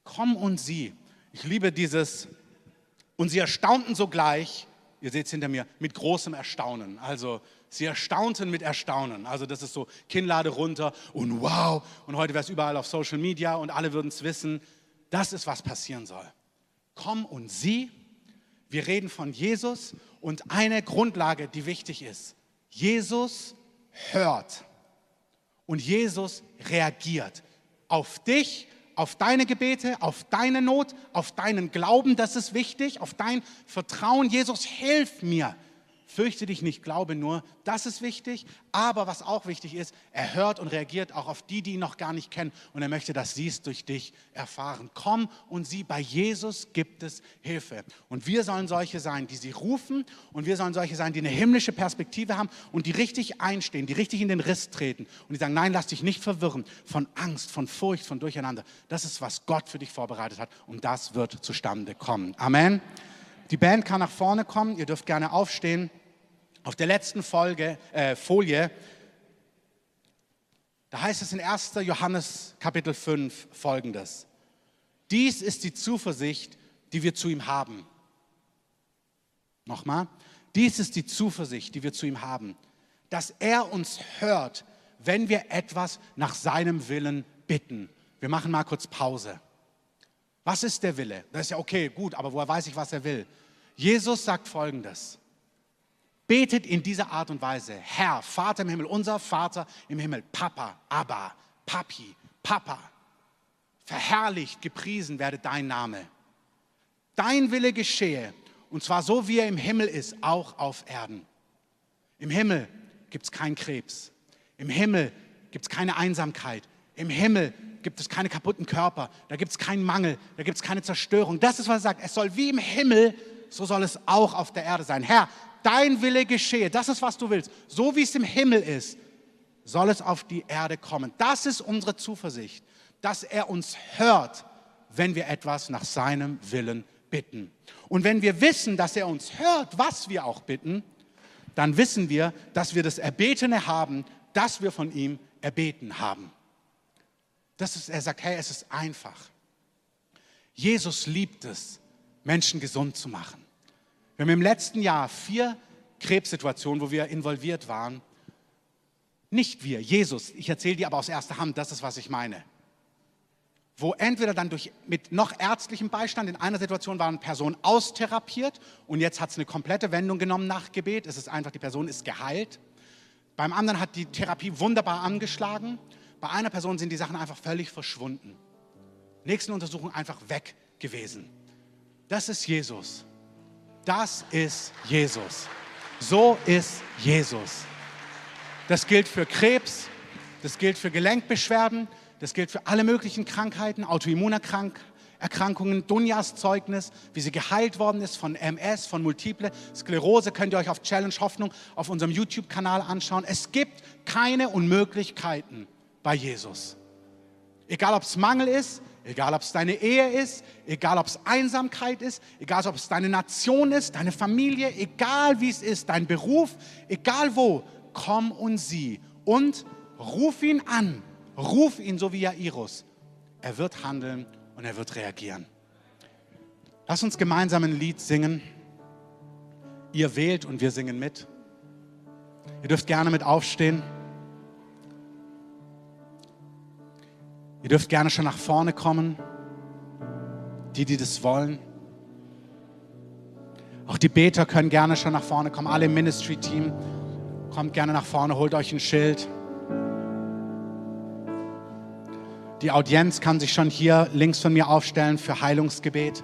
Komm und sieh. Ich liebe dieses. Und sie erstaunten sogleich, ihr seht es hinter mir, mit großem Erstaunen. Also sie erstaunten mit Erstaunen. Also das ist so Kinnlade runter und wow. Und heute wäre es überall auf Social Media und alle würden es wissen. Das ist, was passieren soll. Komm und sieh. Wir reden von Jesus und eine Grundlage, die wichtig ist. Jesus hört und Jesus reagiert auf dich auf deine Gebete, auf deine Not, auf deinen Glauben, das ist wichtig, auf dein Vertrauen. Jesus, hilf mir. Fürchte dich nicht, glaube nur, das ist wichtig. Aber was auch wichtig ist, er hört und reagiert auch auf die, die ihn noch gar nicht kennen. Und er möchte, dass sie es durch dich erfahren. Komm und sieh, bei Jesus gibt es Hilfe. Und wir sollen solche sein, die sie rufen. Und wir sollen solche sein, die eine himmlische Perspektive haben und die richtig einstehen, die richtig in den Riss treten. Und die sagen, nein, lass dich nicht verwirren von Angst, von Furcht, von Durcheinander. Das ist, was Gott für dich vorbereitet hat. Und das wird zustande kommen. Amen. Die Band kann nach vorne kommen. Ihr dürft gerne aufstehen. Auf der letzten Folge, äh, Folie, da heißt es in 1. Johannes Kapitel 5 folgendes. Dies ist die Zuversicht, die wir zu ihm haben. Nochmal. Dies ist die Zuversicht, die wir zu ihm haben, dass er uns hört, wenn wir etwas nach seinem Willen bitten. Wir machen mal kurz Pause. Was ist der Wille? Das ist ja okay, gut, aber woher weiß ich, was er will? Jesus sagt folgendes. Betet in dieser Art und Weise. Herr, Vater im Himmel, unser Vater im Himmel, Papa, Abba, Papi, Papa. Verherrlicht, gepriesen werde dein Name. Dein Wille geschehe, und zwar so, wie er im Himmel ist, auch auf Erden. Im Himmel gibt es keinen Krebs. Im Himmel gibt es keine Einsamkeit. Im Himmel gibt es keine kaputten Körper. Da gibt es keinen Mangel. Da gibt es keine Zerstörung. Das ist, was er sagt. Es soll wie im Himmel, so soll es auch auf der Erde sein. Herr, dein Wille geschehe. Das ist, was du willst. So wie es im Himmel ist, soll es auf die Erde kommen. Das ist unsere Zuversicht, dass er uns hört, wenn wir etwas nach seinem Willen bitten. Und wenn wir wissen, dass er uns hört, was wir auch bitten, dann wissen wir, dass wir das Erbetene haben, das wir von ihm erbeten haben. Das ist, er sagt, hey, es ist einfach. Jesus liebt es, Menschen gesund zu machen. Wir haben im letzten Jahr vier Krebssituationen, wo wir involviert waren. Nicht wir, Jesus. Ich erzähle dir aber aus erster Hand, das ist, was ich meine. Wo entweder dann durch, mit noch ärztlichem Beistand, in einer Situation war eine Person austherapiert und jetzt hat es eine komplette Wendung genommen nach Gebet. Es ist einfach, die Person ist geheilt. Beim anderen hat die Therapie wunderbar angeschlagen. Bei einer Person sind die Sachen einfach völlig verschwunden. Nächsten Untersuchung einfach weg gewesen. Das ist Jesus. Das ist Jesus. So ist Jesus. Das gilt für Krebs, das gilt für Gelenkbeschwerden, das gilt für alle möglichen Krankheiten, Autoimmunerkrankheiten, Erkrankungen, Dunjas Zeugnis, wie sie geheilt worden ist von MS, von Multiple Sklerose, könnt ihr euch auf Challenge Hoffnung auf unserem YouTube-Kanal anschauen. Es gibt keine Unmöglichkeiten bei Jesus. Egal ob es Mangel ist, egal ob es deine Ehe ist, egal ob es Einsamkeit ist, egal ob es deine Nation ist, deine Familie, egal wie es ist, dein Beruf, egal wo, komm und sieh und ruf ihn an. Ruf ihn so wie Jairus. Er wird handeln und er wird reagieren. Lass uns gemeinsam ein Lied singen. Ihr wählt und wir singen mit. Ihr dürft gerne mit aufstehen. Ihr dürft gerne schon nach vorne kommen. Die, die das wollen. Auch die Beter können gerne schon nach vorne kommen. Alle im Ministry-Team. Kommt gerne nach vorne, holt euch ein Schild. Die Audienz kann sich schon hier links von mir aufstellen für Heilungsgebet.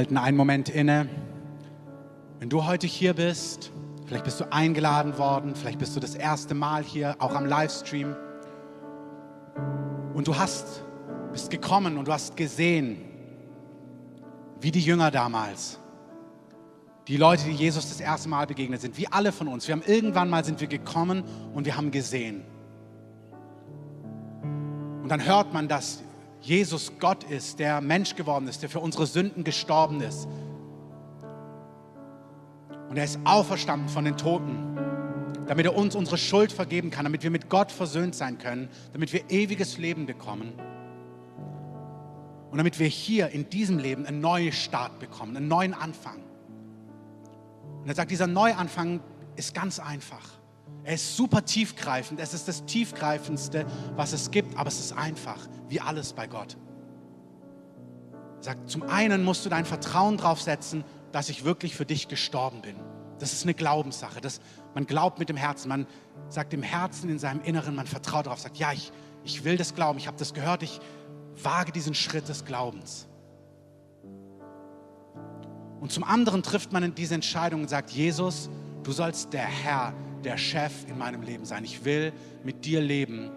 Halten einen Moment inne. Wenn du heute hier bist, vielleicht bist du eingeladen worden, vielleicht bist du das erste Mal hier, auch am Livestream. Und du hast, bist gekommen und du hast gesehen, wie die Jünger damals, die Leute, die Jesus das erste Mal begegnet sind, wie alle von uns. Wir haben irgendwann mal sind wir gekommen und wir haben gesehen. Und dann hört man, dass Jesus Gott ist, der Mensch geworden ist, der für unsere Sünden gestorben ist. Und er ist auferstanden von den Toten, damit er uns unsere Schuld vergeben kann, damit wir mit Gott versöhnt sein können, damit wir ewiges Leben bekommen. Und damit wir hier in diesem Leben einen neuen Start bekommen, einen neuen Anfang. Und er sagt, dieser Neuanfang ist ganz einfach. Er ist super tiefgreifend. Es ist das tiefgreifendste, was es gibt, aber es ist einfach, wie alles bei Gott. Er sagt, zum einen musst du dein Vertrauen darauf setzen, dass ich wirklich für dich gestorben bin. Das ist eine Glaubenssache. Das, man glaubt mit dem Herzen. Man sagt im Herzen, in seinem Inneren, man vertraut darauf, sagt, ja, ich, ich will das glauben. Ich habe das gehört. Ich wage diesen Schritt des Glaubens. Und zum anderen trifft man diese Entscheidung und sagt, Jesus, du sollst der Herr, der Chef in meinem Leben sein. Ich will mit dir leben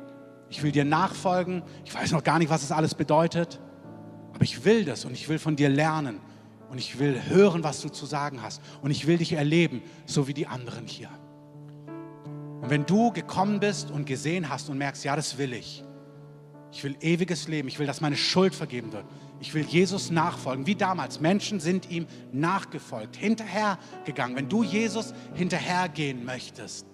Ich will dir nachfolgen. Ich weiß noch gar nicht, was es alles bedeutet. Aber ich will das und ich will von dir lernen. Und ich will hören, was du zu sagen hast. Und ich will dich erleben, so wie die anderen hier. Und wenn du gekommen bist und gesehen hast und merkst, ja, das will ich. Ich will ewiges Leben. Ich will, dass meine Schuld vergeben wird. Ich will Jesus nachfolgen, wie damals. Menschen sind ihm nachgefolgt, hinterhergegangen. Wenn du Jesus hinterhergehen möchtest,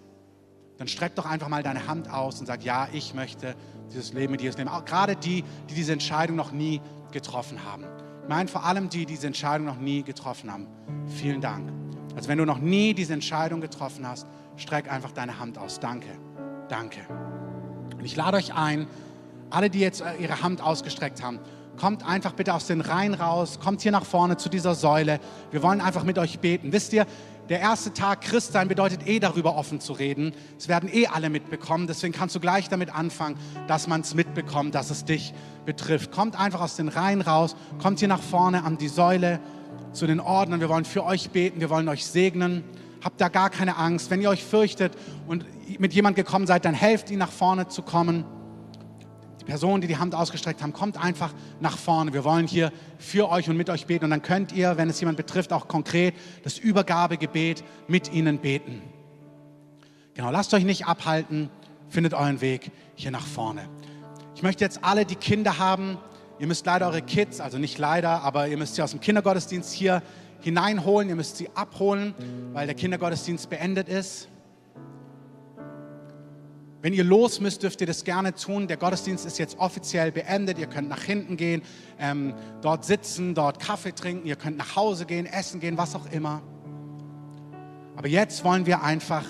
dann streck doch einfach mal deine Hand aus und sag, ja, ich möchte dieses Leben mit Jesus leben. Auch gerade die, die diese Entscheidung noch nie getroffen haben. Ich meine vor allem die, die diese Entscheidung noch nie getroffen haben. Vielen Dank. Also wenn du noch nie diese Entscheidung getroffen hast, streck einfach deine Hand aus. Danke. Danke. Und ich lade euch ein, alle, die jetzt äh, ihre Hand ausgestreckt haben, kommt einfach bitte aus den Reihen raus, kommt hier nach vorne zu dieser Säule. Wir wollen einfach mit euch beten. Wisst ihr, der erste Tag Christsein bedeutet eh darüber offen zu reden. Es werden eh alle mitbekommen. Deswegen kannst du gleich damit anfangen, dass man es mitbekommt, dass es dich betrifft. Kommt einfach aus den Reihen raus, kommt hier nach vorne an die Säule zu den Ordnern. Wir wollen für euch beten, wir wollen euch segnen. Habt da gar keine Angst. Wenn ihr euch fürchtet und mit jemand gekommen seid, dann helft ihnen nach vorne zu kommen. Personen, die die Hand ausgestreckt haben, kommt einfach nach vorne. Wir wollen hier für euch und mit euch beten. Und dann könnt ihr, wenn es jemand betrifft, auch konkret das Übergabegebet mit ihnen beten. Genau, lasst euch nicht abhalten, findet euren Weg hier nach vorne. Ich möchte jetzt alle, die Kinder haben, ihr müsst leider eure Kids, also nicht leider, aber ihr müsst sie aus dem Kindergottesdienst hier hineinholen, ihr müsst sie abholen, weil der Kindergottesdienst beendet ist. Wenn ihr los müsst, dürft ihr das gerne tun. Der Gottesdienst ist jetzt offiziell beendet. Ihr könnt nach hinten gehen, ähm, dort sitzen, dort Kaffee trinken. Ihr könnt nach Hause gehen, essen gehen, was auch immer. Aber jetzt wollen wir einfach,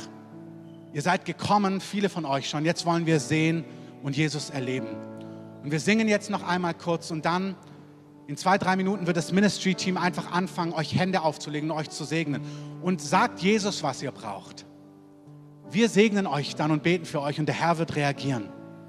ihr seid gekommen, viele von euch schon. Jetzt wollen wir sehen und Jesus erleben. Und wir singen jetzt noch einmal kurz und dann in zwei, drei Minuten wird das Ministry-Team einfach anfangen, euch Hände aufzulegen und euch zu segnen. Und sagt Jesus, was ihr braucht. Wir segnen euch dann und beten für euch und der Herr wird reagieren.